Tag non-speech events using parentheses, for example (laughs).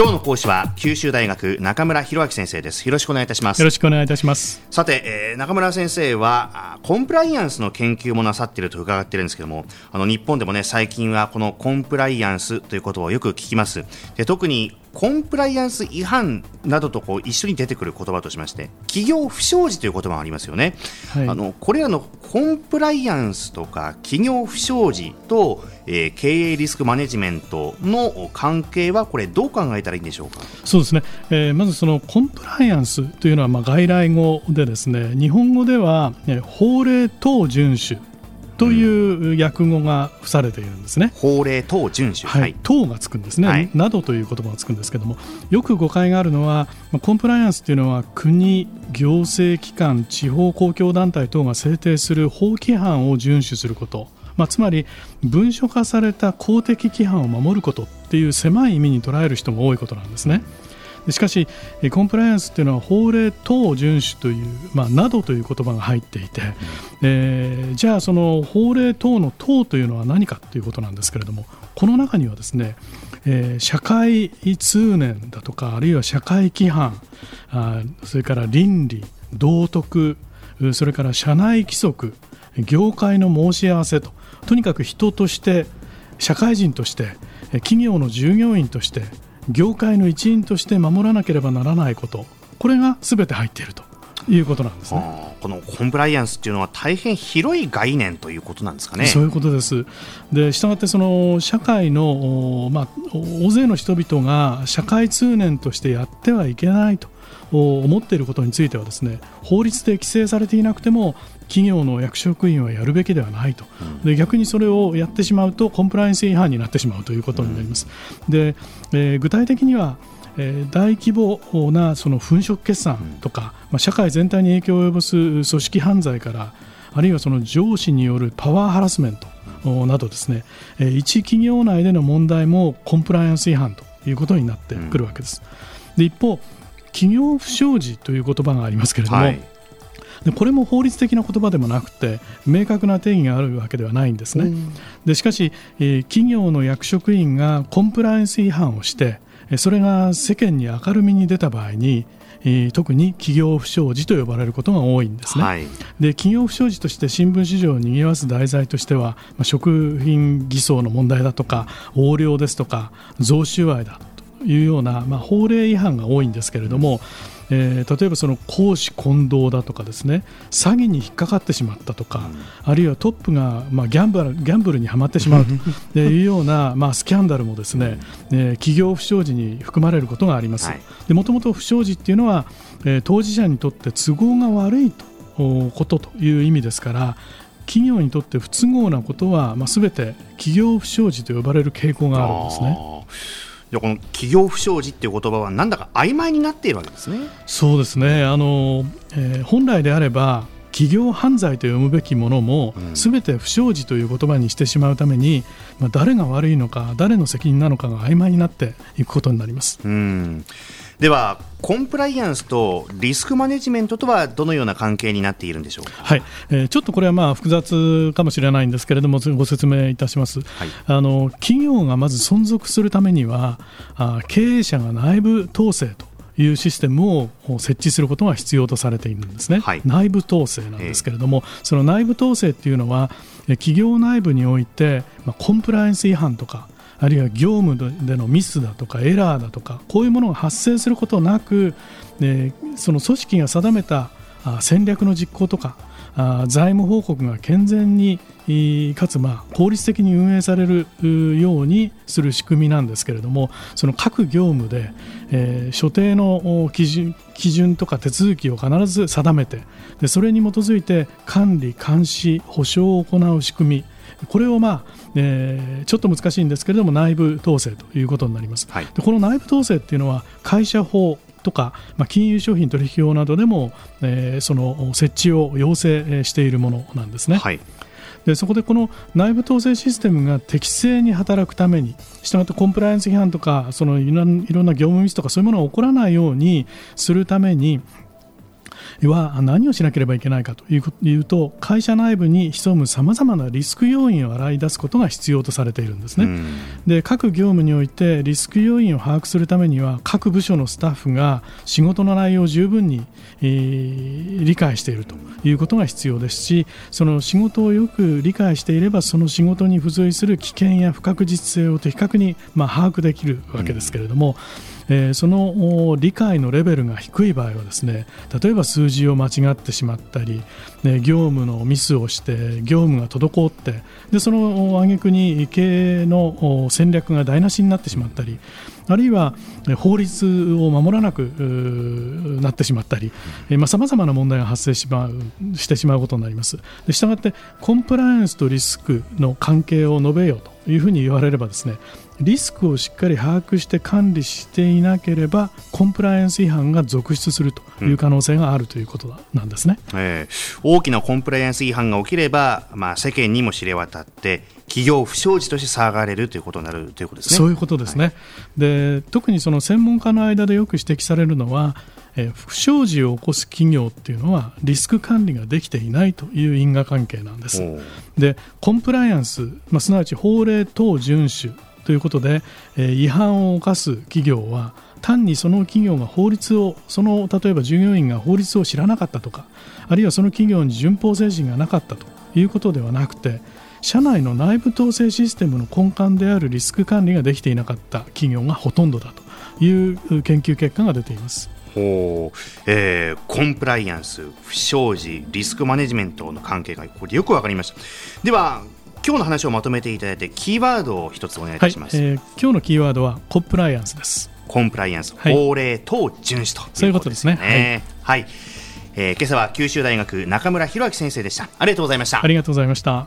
今日の講師は九州大学中村博明先生です。よろしくお願いいたします。よろしくお願いいたします。さて、えー、中村先生はコンプライアンスの研究もなさっていると伺っているんですけどもあの日本でもね最近はこのコンプライアンスということをよく聞きます。で特にコンプライアンス違反などとこう一緒に出てくる言葉としまして企業不祥事という言葉がありますよね、はい、あのこれらのコンプライアンスとか企業不祥事と、えー、経営リスクマネジメントの関係はこれどう考えたらいいんでしょうか？そうですね、えー、まずそのコンプライアンスというのはまあ外来語でですね日本語では、ね、法令等遵守という訳語が付されているんですね。法令等遵守、はい、等がつくんですね、はい、などという言葉がつくんですけども、よく誤解があるのは、コンプライアンスというのは国、行政機関、地方公共団体等が制定する法規範を遵守すること。まあ、つまり文書化された公的規範を守ることっていう狭い意味に捉える人が多いことなんですね。しかしコンプライアンスというのは法令等遵守という、まあ、などという言葉が入っていて、えー、じゃあその法令等の等というのは何かということなんですけれどもこの中にはですね、えー、社会通念だとかあるいは社会規範あそれから倫理道徳それから社内規則業界の申し合わせととにかく人として社会人として企業の従業員として業界の一員として守らなければならないこと。これがすべて入っていると。いうことなんですね。このコンプライアンスっていうのは大変広い概念ということなんですかね。そういうことです。で、したがってその社会のまあ大勢の人々が社会通念としてやってはいけないと思っていることについてはですね、法律で規制されていなくても企業の役職員はやるべきではないと、で逆にそれをやってしまうとコンプライアンス違反になってしまうということになります。でえー、具体的にはえー、大規模なその粉飾決算とか、まあ、社会全体に影響を及ぼす組織犯罪からあるいはその上司によるパワーハラスメントなどですね、えー、一企業内での問題もコンプライアンス違反ということになってくるわけです。で一方企業不祥事という言葉がありますけれども、はい。でこれも法律的な言葉でもなくて明確な定義があるわけではないんですね。うん、でしかし、えー、企業の役職員がコンプライアンス違反をしてそれが世間に明るみに出た場合に特に企業不祥事と呼ばれることが多いんですね。はい、で企業不祥事として新聞市場を賑わす題材としては、まあ、食品偽装の問題だとか横領ですとか贈収賄だというような、まあ、法令違反が多いんですけれども、えー、例えばその公私混同だとかですね詐欺に引っかかってしまったとか、あるいはトップが、まあ、ギャンブルギャンブルにはまってしまう (laughs) というような、まあ、スキャンダルもですね、えー、企業不祥事に含まれることがあります。もともと不祥事っていうのは、えー、当事者にとって都合が悪いとことという意味ですから企業にとって不都合なことは、まあ、全て企業不祥事と呼ばれる傾向があるんですね。じゃこの企業不祥事っていう言葉はなんだか曖昧になっているわけですね。そうですねあの、えー、本来であれば企業犯罪と読むべきものも、すべて不祥事という言葉にしてしまうために、まあ、誰が悪いのか誰の責任なのかが曖昧になっていくことになります。うんではコンプライアンスとリスクマネジメントとはどのような関係になっているんでしょうか、はい。えー、ちょっとこれはまあ複雑かもしれないんですけれどもご説明いたします、はい、あの企業がまず存続するためにはあ経営者が内部統制というシステムを設置することが必要とされているんですね、はい、内部統制なんですけれども、その内部統制っていうのは企業内部において、まあ、コンプライアンス違反とかあるいは業務でのミスだとかエラーだとかこういうものが発生することなく、えその組織が定めた戦略の実行とか財務報告が健全にかつまあ効率的に運営されるようにする仕組みなんですけれどもその各業務で、えー、所定の基準基準とか手続きを必ず定めてでそれに基づいて管理監視保証を行う仕組みこれを、まあえー、ちょっと難しいんですけれども内部統制ということになります、はい、でこの内部統制っていうのは会社法とか、まあ、金融商品取引法などでも、えー、その設置を要請しているものなんですね。はい。でそこでこの内部統制システムが適正に働くためにしたがってコンプライアンス違反とかそのいろんな業務ミスとかそういうものが起こらないようにするためには何をしなければいけないかというと会社内部に潜むさまざまなリスク要因を洗い出すことが必要とされているんですね。で各業務においてリスク要因を把握するためには各部署のスタッフが仕事の内容を十分に、えー、理解しているということが必要ですしその仕事をよく理解していればその仕事に付随する危険や不確実性を的確に、まあ、把握できるわけですけれども、えー、その理解のレベルが低い場合はですね例えば数字を間違ってしまったり、ね、業務のミスをして業務が滞ってでその挙句に経営の戦略が台無しになってしまったりあるいは法律を守らなくなってしまったりさまざ、まな問題が発生しまうしてしまうことになります。したがってコンプライアンスとリスクの関係を述べようというふうに言われればですねリスクをしっかり把握して管理していなければコンプライアンス違反が続出するという可能性があるということなんですね、うん、え。ー、大きなコンプライアンス違反が起きれば、まあ、世間にも知れ渡って企業不祥事として騒がれるということになるということですね。そういうことですね、はい、で特にその専門家の間でよく指摘されるのはえ不祥事を起こす企業っていうのはリスク管理ができていないという因果関係なんです。でコンプライアンス、まあ、すなわち法令等遵守ということで、え違反を犯す企業は単にその企業が法律をその例えば従業員が法律を知らなかったとかあるいはその企業に順法精神がなかったということではなくて社内の内部統制システムの根幹であるリスク管理ができていなかった企業がほとんどだという研究結果が出ています。ほうえー、コンプライアンス、不祥事、リスクマネジメントの関係がこれよく分かりました。では今日の話をまとめていただいてキーワードを一つお願いいたします、はい、えー、今日のキーワードはコンプライアンスです。コンプライアンス、はい、法令等遵守と、ね、そういうことですね。はい、はい、えー、今朝は九州大学中村弘明先生でした。ありがとうございました。ありがとうございました